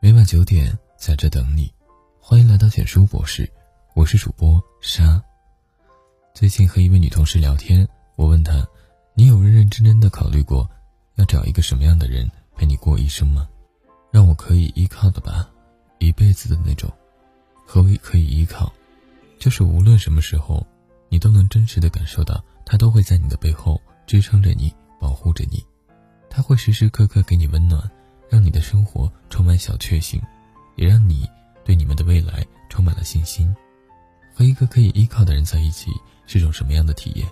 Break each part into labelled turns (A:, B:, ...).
A: 每晚九点在这等你，欢迎来到简书博士，我是主播莎。最近和一位女同事聊天，我问她：“你有认认真真的考虑过，要找一个什么样的人陪你过一生吗？让我可以依靠的吧，一辈子的那种。何为可以依靠？就是无论什么时候，你都能真实的感受到，他都会在你的背后支撑着你，保护着你。他会时时刻刻给你温暖。”让你的生活充满小确幸，也让你对你们的未来充满了信心。和一个可以依靠的人在一起是种什么样的体验？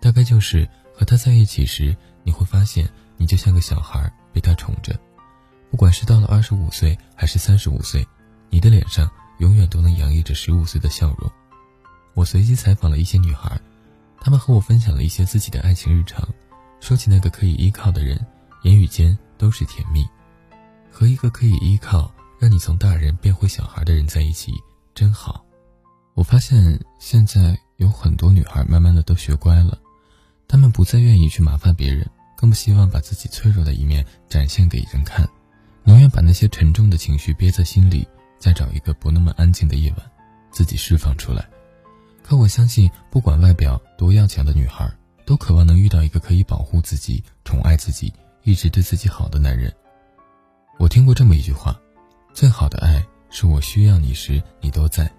A: 大概就是和他在一起时，你会发现你就像个小孩被他宠着。不管是到了二十五岁还是三十五岁，你的脸上永远都能洋溢着十五岁的笑容。我随机采访了一些女孩，她们和我分享了一些自己的爱情日常。说起那个可以依靠的人，言语间都是甜蜜。和一个可以依靠、让你从大人变回小孩的人在一起，真好。我发现现在有很多女孩慢慢的都学乖了，她们不再愿意去麻烦别人，更不希望把自己脆弱的一面展现给人看，宁愿把那些沉重的情绪憋在心里，再找一个不那么安静的夜晚，自己释放出来。可我相信，不管外表多要强的女孩，都渴望能遇到一个可以保护自己、宠爱自己、一直对自己好的男人。我听过这么一句话：最好的爱是我需要你时你都在，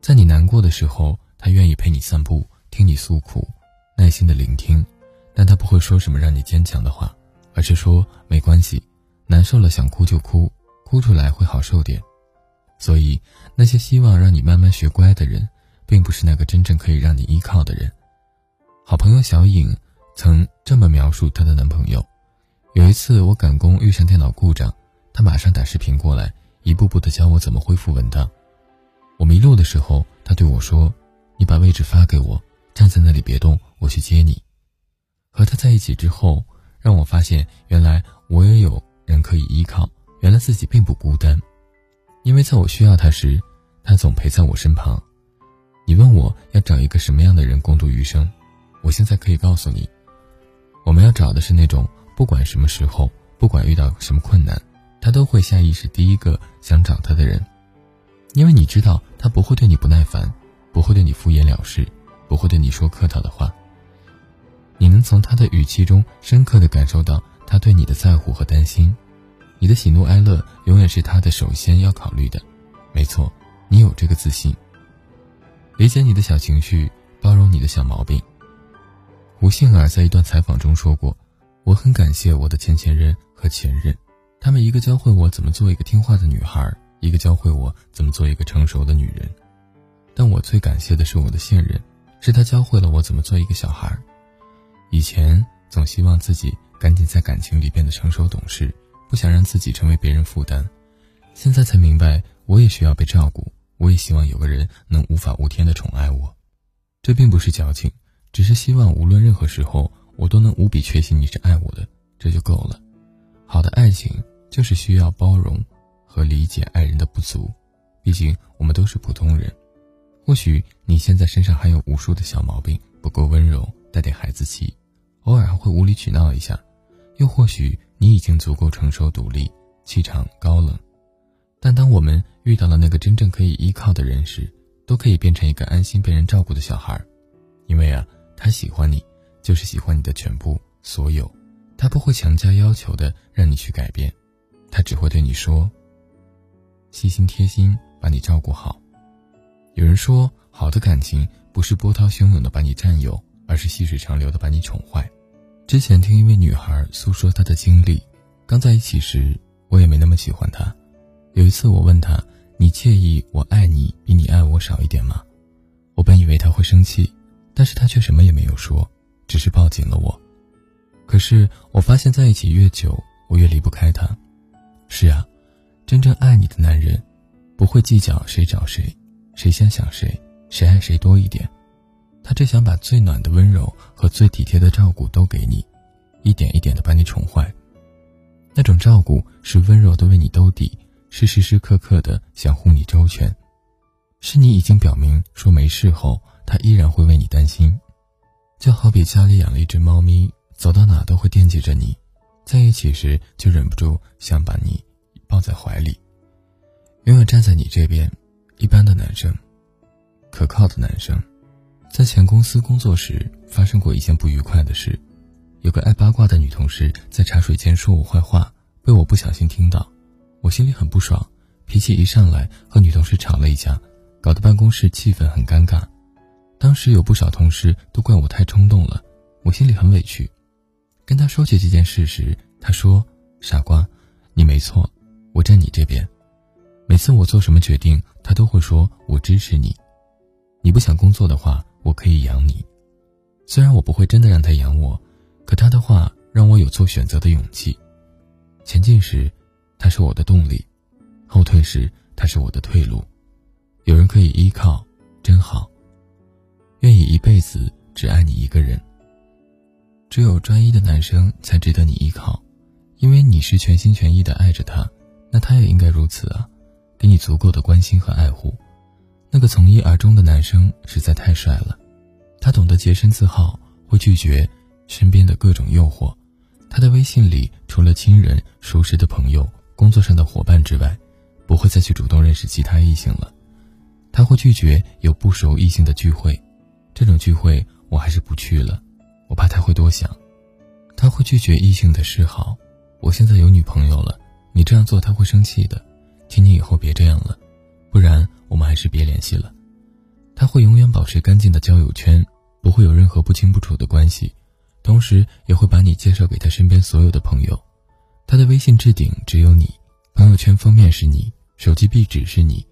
A: 在你难过的时候，他愿意陪你散步，听你诉苦，耐心的聆听，但他不会说什么让你坚强的话，而是说没关系，难受了想哭就哭，哭出来会好受点。所以，那些希望让你慢慢学乖的人，并不是那个真正可以让你依靠的人。好朋友小颖曾这么描述她的男朋友。有一次我赶工遇上电脑故障，他马上打视频过来，一步步的教我怎么恢复文档。我迷路的时候，他对我说：“你把位置发给我，站在那里别动，我去接你。”和他在一起之后，让我发现原来我也有人可以依靠，原来自己并不孤单。因为在我需要他时，他总陪在我身旁。你问我要找一个什么样的人共度余生，我现在可以告诉你，我们要找的是那种。不管什么时候，不管遇到什么困难，他都会下意识第一个想找他的人，因为你知道他不会对你不耐烦，不会对你敷衍了事，不会对你说客套的话。你能从他的语气中深刻的感受到他对你的在乎和担心，你的喜怒哀乐永远是他的首先要考虑的。没错，你有这个自信，理解你的小情绪，包容你的小毛病。胡杏儿在一段采访中说过。我很感谢我的前前任和前任，他们一个教会我怎么做一个听话的女孩，一个教会我怎么做一个成熟的女人。但我最感谢的是我的现任，是他教会了我怎么做一个小孩。以前总希望自己赶紧在感情里变得成熟懂事，不想让自己成为别人负担。现在才明白，我也需要被照顾，我也希望有个人能无法无天的宠爱我。这并不是矫情，只是希望无论任何时候。我都能无比确信你是爱我的，这就够了。好的爱情就是需要包容和理解爱人的不足，毕竟我们都是普通人。或许你现在身上还有无数的小毛病，不够温柔，带点孩子气，偶尔还会无理取闹一下；又或许你已经足够成熟独立，气场高冷。但当我们遇到了那个真正可以依靠的人时，都可以变成一个安心被人照顾的小孩，因为啊，他喜欢你。就是喜欢你的全部所有，他不会强加要求的让你去改变，他只会对你说：“细心贴心，把你照顾好。”有人说，好的感情不是波涛汹涌的把你占有，而是细水长流的把你宠坏。之前听一位女孩诉说她的经历，刚在一起时，我也没那么喜欢她。有一次我问她：“你介意我爱你比你爱我少一点吗？”我本以为她会生气，但是她却什么也没有说。只是抱紧了我，可是我发现在一起越久，我越离不开他。是啊，真正爱你的男人，不会计较谁找谁，谁先想谁，谁爱谁多一点。他只想把最暖的温柔和最体贴的照顾都给你，一点一点的把你宠坏。那种照顾是温柔的为你兜底，是时时刻刻的想护你周全，是你已经表明说没事后，他依然会为你担心。就好比家里养了一只猫咪，走到哪都会惦记着你，在一起时就忍不住想把你抱在怀里，永远站在你这边。一般的男生，可靠的男生，在前公司工作时发生过一件不愉快的事，有个爱八卦的女同事在茶水间说我坏话，被我不小心听到，我心里很不爽，脾气一上来和女同事吵了一架，搞得办公室气氛很尴尬。当时有不少同事都怪我太冲动了，我心里很委屈。跟他说起这件事时，他说：“傻瓜，你没错，我站你这边。每次我做什么决定，他都会说我支持你。你不想工作的话，我可以养你。虽然我不会真的让他养我，可他的话让我有做选择的勇气。前进时，他是我的动力；后退时，他是我的退路。有人可以依靠，真好。愿意一辈子只爱你一个人。”只有专一的男生才值得你依靠，因为你是全心全意的爱着他，那他也应该如此啊，给你足够的关心和爱护。那个从一而终的男生实在太帅了，他懂得洁身自好，会拒绝身边的各种诱惑。他的微信里除了亲人、熟识的朋友、工作上的伙伴之外，不会再去主动认识其他异性了。他会拒绝有不熟异性的聚会，这种聚会我还是不去了。我怕他会多想，他会拒绝异性的示好。我现在有女朋友了，你这样做他会生气的，请你以后别这样了，不然我们还是别联系了。他会永远保持干净的交友圈，不会有任何不清不楚的关系，同时也会把你介绍给他身边所有的朋友。他的微信置顶只有你，朋友圈封面是你，手机壁纸是你。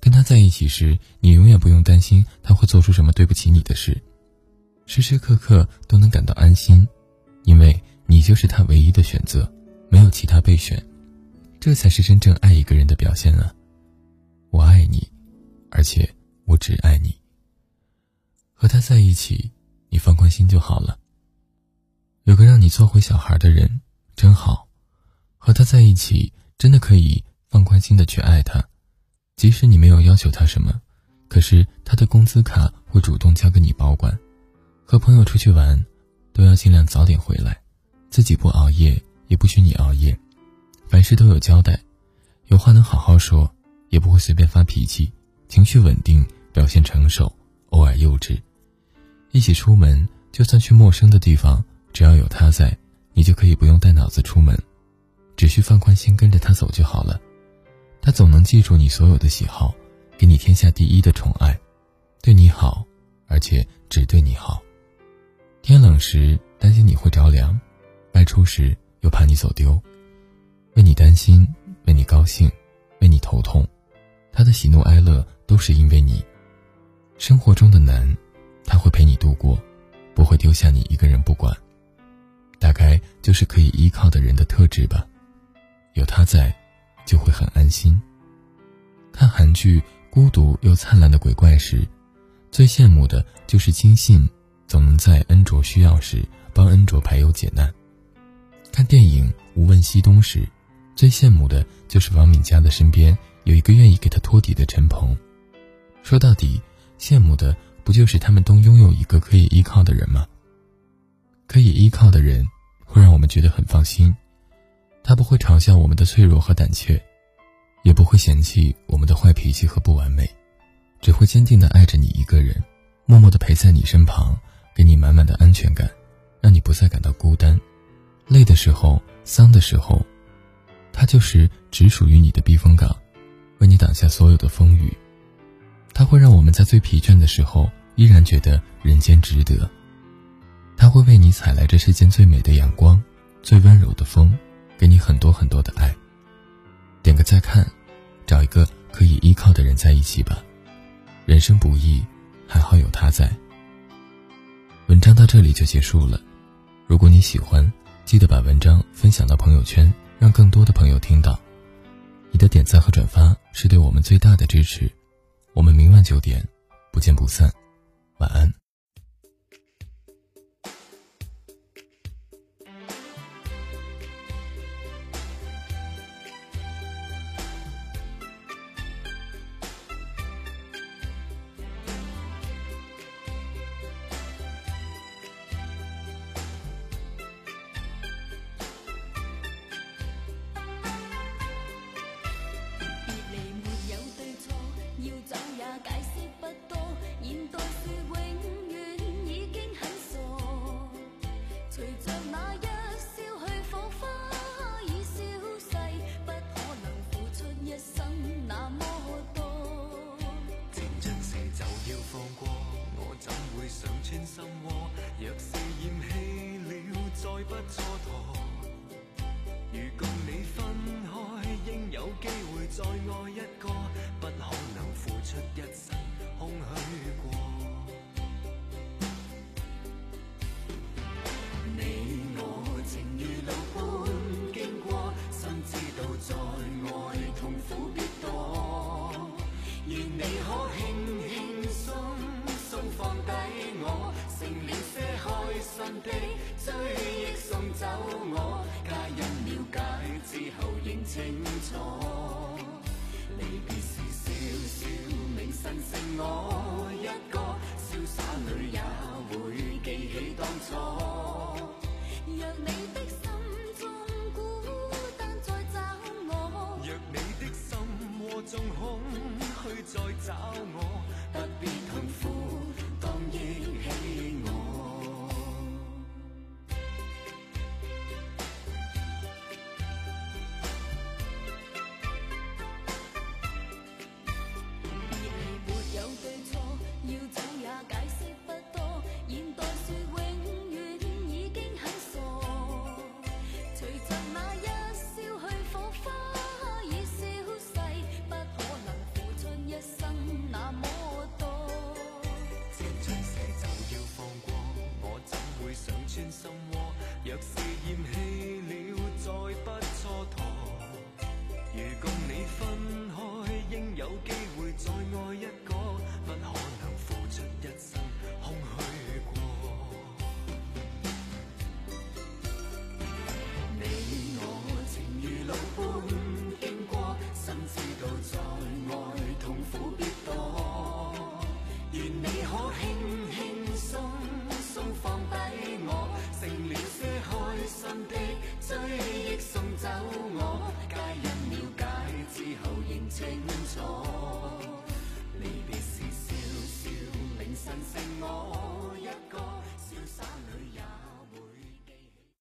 A: 跟他在一起时，你永远不用担心他会做出什么对不起你的事。时时刻刻都能感到安心，因为你就是他唯一的选择，没有其他备选，这才是真正爱一个人的表现啊！我爱你，而且我只爱你。和他在一起，你放宽心就好了。有个让你做回小孩的人真好，和他在一起真的可以放宽心的去爱他，即使你没有要求他什么，可是他的工资卡会主动交给你保管。和朋友出去玩，都要尽量早点回来，自己不熬夜，也不许你熬夜，凡事都有交代，有话能好好说，也不会随便发脾气，情绪稳定，表现成熟，偶尔幼稚。一起出门，就算去陌生的地方，只要有他在，你就可以不用带脑子出门，只需放宽心跟着他走就好了。他总能记住你所有的喜好，给你天下第一的宠爱，对你好，而且只对你好。天冷时担心你会着凉，外出时又怕你走丢，为你担心，为你高兴，为你头痛，他的喜怒哀乐都是因为你。生活中的难，他会陪你度过，不会丢下你一个人不管。大概就是可以依靠的人的特质吧，有他在，就会很安心。看韩剧《孤独又灿烂的鬼怪》时，最羡慕的就是金信。总能在恩卓需要时帮恩卓排忧解难。看电影《无问西东》时，最羡慕的就是王敏佳的身边有一个愿意给他托底的陈鹏。说到底，羡慕的不就是他们都拥有一个可以依靠的人吗？可以依靠的人，会让我们觉得很放心。他不会嘲笑我们的脆弱和胆怯，也不会嫌弃我们的坏脾气和不完美，只会坚定的爱着你一个人，默默的陪在你身旁。给你满满的安全感，让你不再感到孤单。累的时候、丧的时候，他就是只属于你的避风港，为你挡下所有的风雨。他会让我们在最疲倦的时候，依然觉得人间值得。他会为你采来这世间最美的阳光、最温柔的风，给你很多很多的爱。点个再看，找一个可以依靠的人在一起吧。人生不易，还好有他在。文章到这里就结束了。如果你喜欢，记得把文章分享到朋友圈，让更多的朋友听到。你的点赞和转发是对我们最大的支持。我们明晚九点不见不散。晚安。
B: 天心。